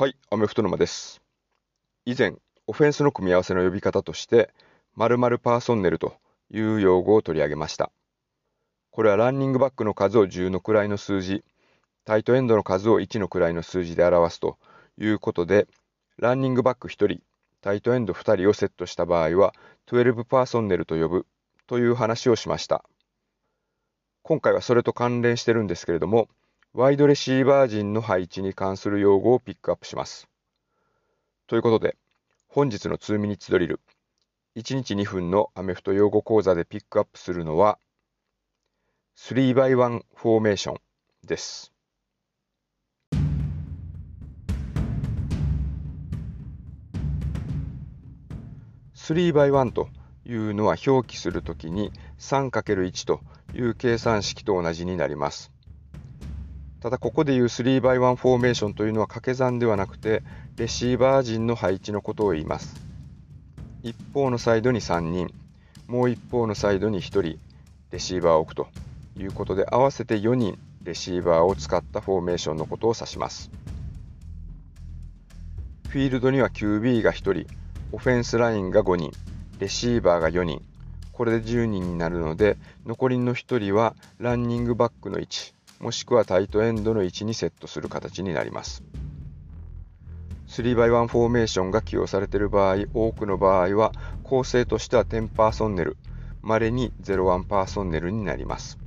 はい、アメフト沼です。以前、オフェンスの組み合わせの呼び方として、〇〇パーソンネルという用語を取り上げました。これはランニングバックの数を10の位の数字、タイトエンドの数を1の位の数字で表すということで、ランニングバック1人、タイトエンド2人をセットした場合は、12パーソンネルと呼ぶという話をしました。今回はそれと関連してるんですけれども、ワイドレシーバー陣の配置に関する用語をピックアップします。ということで、本日の2ミニッツドリル、1日2分のアメフト用語講座でピックアップするのは、3x1 フォーメーションです。3x1 というのは表記するときに 3×1 という計算式と同じになります。ただここでいう 3x1 フォーメーションというのは掛け算ではなくてレシーバー陣の配置のことを言います。一方のサイドに3人、もう一方のサイドに1人。レシーバーを置くということで合わせて4人。レシーバーを使ったフォーメーションのことを指します。フィールドには QB が1人、オフェンスラインが5人、レシーバーが4人、これで10人になるので残りの1人はランニングバックの位置、もしくはタイトエンドの位置にセットする形になります。3x1 フォーメーションが起用されている場合、多くの場合は構成としては10パーソンネル、稀に01パーソンネルになります。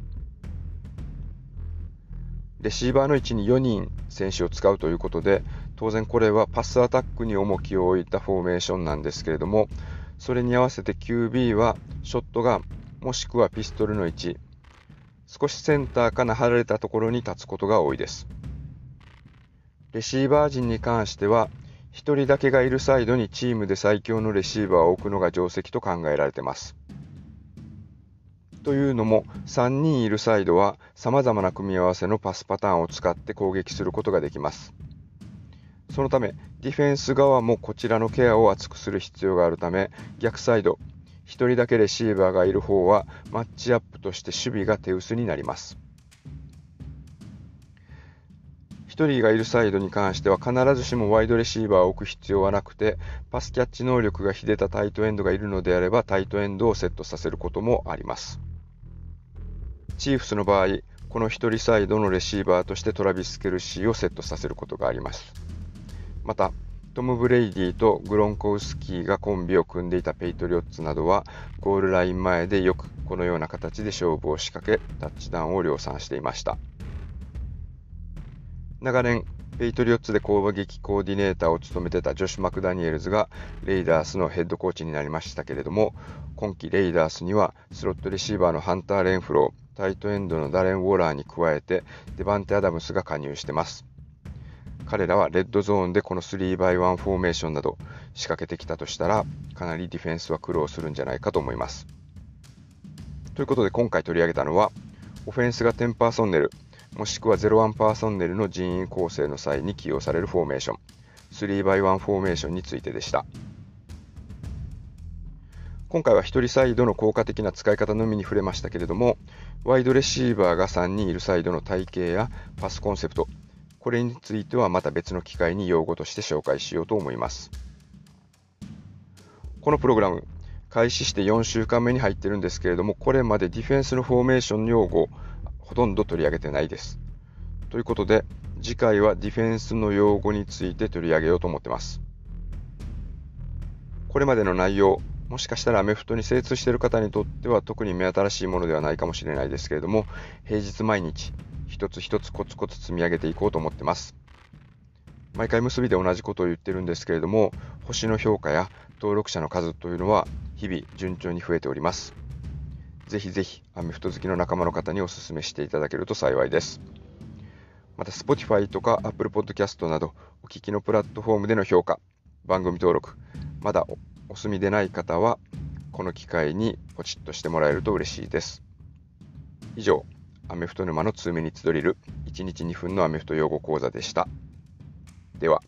レシーバーの位置に4人選手を使うということで、当然これはパスアタックに重きを置いたフォーメーションなんですけれども、それに合わせて QB はショットガン、もしくはピストルの位置、少しセンターから離れたところに立つことが多いです。レシーバー陣に関しては、1人だけがいるサイドにチームで最強のレシーバーを置くのが定石と考えられています。というのも、3人いるサイドは様々な組み合わせのパスパターンを使って攻撃することができます。そのため、ディフェンス側もこちらのケアを厚くする必要があるため、逆サイド、1人だけレシーバーがいる方はマッチアップとして守備が手薄になります。1人がいるサイドに関しては必ずしもワイドレシーバーを置く必要はなくて、パスキャッチ能力が秀でたタイトエンドがいるのであればタイトエンドをセットさせることもあります。チーフスの場合、この1人サイドのレシーバーとしてトラビス・ケルシーをセットさせることがあります。また、トム・ブレイディとグロンコウスキーがコンビを組んでいたペイトリオッツなどはゴールライン前でよくこのような形で勝負を仕掛けタッチダウンを量産していました。長年ペイトリオッツで攻撃コーディネーターを務めてたジョシュ・マクダニエルズがレイダースのヘッドコーチになりましたけれども今季レイダースにはスロットレシーバーのハンター・レンフロータイトエンドのダレン・ウォーラーに加えてデバンテ・アダムスが加入してます。彼らはレッドゾーンでこの 3x1 フォーメーションなど仕掛けてきたとしたらかなりディフェンスは苦労するんじゃないかと思います。ということで今回取り上げたのはオフェンスが10パーソンネルもしくは01パーソンネルの人員構成の際に起用されるフォーメーション 3x1 フォーメーションについてでした。今回は1人サイドの効果的な使い方のみに触れましたけれどもワイドレシーバーが3人いるサイドの体系やパスコンセプトこれについてはまた別の機会に用語として紹介しようと思います。このプログラム、開始して4週間目に入ってるんですけれども、これまでディフェンスのフォーメーション用語、ほとんど取り上げてないです。ということで、次回はディフェンスの用語について取り上げようと思ってます。これまでの内容、もしかしたらアメフトに精通している方にとっては特に目新しいものではないかもしれないですけれども、平日毎日、一つ一つコツコツ積み上げていこうと思ってます。毎回結びで同じことを言ってるんですけれども、星の評価や登録者の数というのは日々順調に増えております。ぜひぜひアメフト好きの仲間の方にお勧めしていただけると幸いです。また Spotify とか Apple Podcast などお聞きのプラットフォームでの評価、番組登録、まだお済みでない方はこの機会にポチッとしてもらえると嬉しいです。以上、アメフト沼の通目に集れる1日2分のアメフト用語講座でした。では。